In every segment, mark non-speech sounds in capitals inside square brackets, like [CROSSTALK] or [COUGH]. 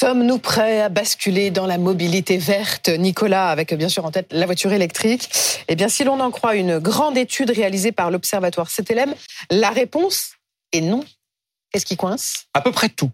Sommes-nous prêts à basculer dans la mobilité verte, Nicolas, avec bien sûr en tête la voiture électrique? Eh bien, si l'on en croit une grande étude réalisée par l'Observatoire CTLM, la réponse est non. Qu'est-ce qui coince? À peu près tout.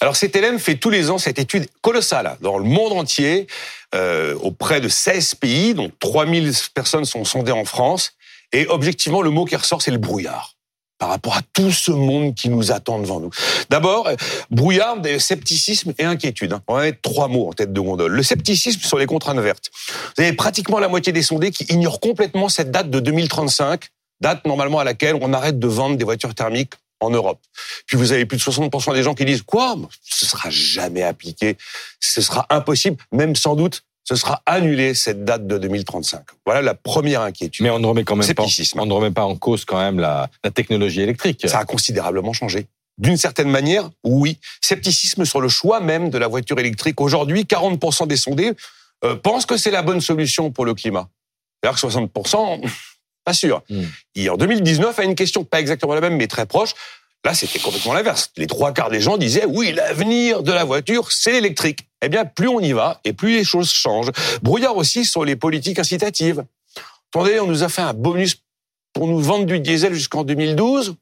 Alors CTLM fait tous les ans cette étude colossale dans le monde entier, euh, auprès de 16 pays, dont 3000 personnes sont sondées en France. Et objectivement, le mot qui ressort, c'est le brouillard par rapport à tout ce monde qui nous attend devant nous. D'abord, brouillard, scepticisme et inquiétude. On va mettre trois mots en tête de gondole. Le scepticisme sur les contraintes vertes. Vous avez pratiquement la moitié des sondés qui ignorent complètement cette date de 2035, date normalement à laquelle on arrête de vendre des voitures thermiques en Europe. Puis vous avez plus de 60% des gens qui disent quoi? Ce sera jamais appliqué, ce sera impossible, même sans doute ce sera annulé cette date de 2035. Voilà la première inquiétude. Mais on ne remet quand même pas, on ne remet pas en cause quand même la, la technologie électrique. Ça a considérablement changé. D'une certaine manière, oui. Scepticisme sur le choix même de la voiture électrique. Aujourd'hui, 40% des sondés euh, pensent que c'est la bonne solution pour le climat. Alors que 60%, [LAUGHS] pas sûr. Hmm. Et en 2019, à une question pas exactement la même, mais très proche, Là, c'était complètement l'inverse. Les trois quarts des gens disaient oui, l'avenir de la voiture, c'est l'électrique. Eh bien, plus on y va et plus les choses changent. Brouillard aussi sur les politiques incitatives. Attendez, on nous a fait un bonus pour nous vendre du diesel jusqu'en 2012.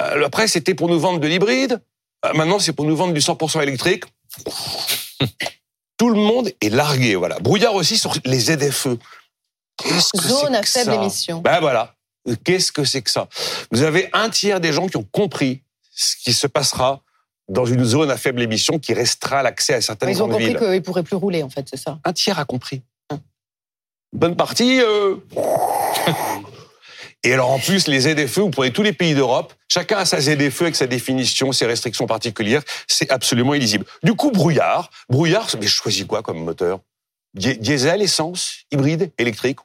Euh, après, c'était pour nous vendre de l'hybride. Euh, maintenant, c'est pour nous vendre du 100% électrique. [LAUGHS] Tout le monde est largué, voilà. Brouillard aussi sur les ZFE. Zone à faible émission. Ben voilà. Qu'est-ce que c'est que ça? Vous avez un tiers des gens qui ont compris ce qui se passera dans une zone à faible émission qui restera l'accès à certaines Ils ont compris qu'ils ne pourraient plus rouler, en fait, c'est ça Un tiers a compris. Hein. Bonne partie. Euh... Et alors en plus, les ZFE, vous prenez tous les pays d'Europe, chacun a sa ZFE avec sa définition, ses restrictions particulières, c'est absolument illisible. Du coup, brouillard, brouillard, mais je choisis quoi comme moteur? Diesel, essence, hybride, électrique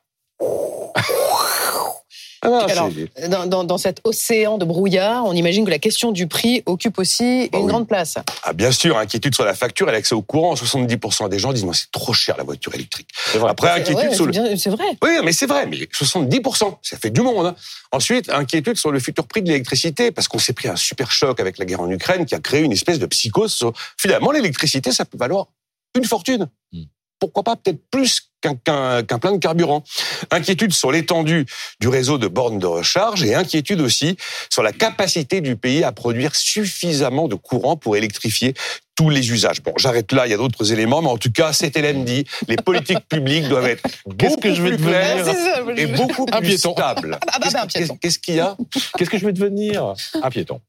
ah Alors, dans, dans, cet océan de brouillard, on imagine que la question du prix occupe aussi bah une grande place. Ah, bien sûr, inquiétude sur la facture et l'accès au courant. 70% des gens disent, moi, c'est trop cher la voiture électrique. Après, inquiétude sur le... C'est vrai. Oui, mais c'est vrai, mais 70%, ça fait du monde. Hein. Ensuite, inquiétude sur le futur prix de l'électricité, parce qu'on s'est pris un super choc avec la guerre en Ukraine qui a créé une espèce de psychose. Finalement, l'électricité, ça peut valoir une fortune. Hmm pourquoi pas peut-être plus qu'un plein de carburant. Inquiétude sur l'étendue du réseau de bornes de recharge et inquiétude aussi sur la capacité du pays à produire suffisamment de courant pour électrifier tous les usages. Bon, j'arrête là, il y a d'autres éléments, mais en tout cas, c'est Hélène dit, les politiques publiques doivent être [LAUGHS] beaucoup que je vais plus claires et beaucoup plus stables. Qu'est-ce qu'il y a? Qu'est-ce que je vais devenir? Un piéton.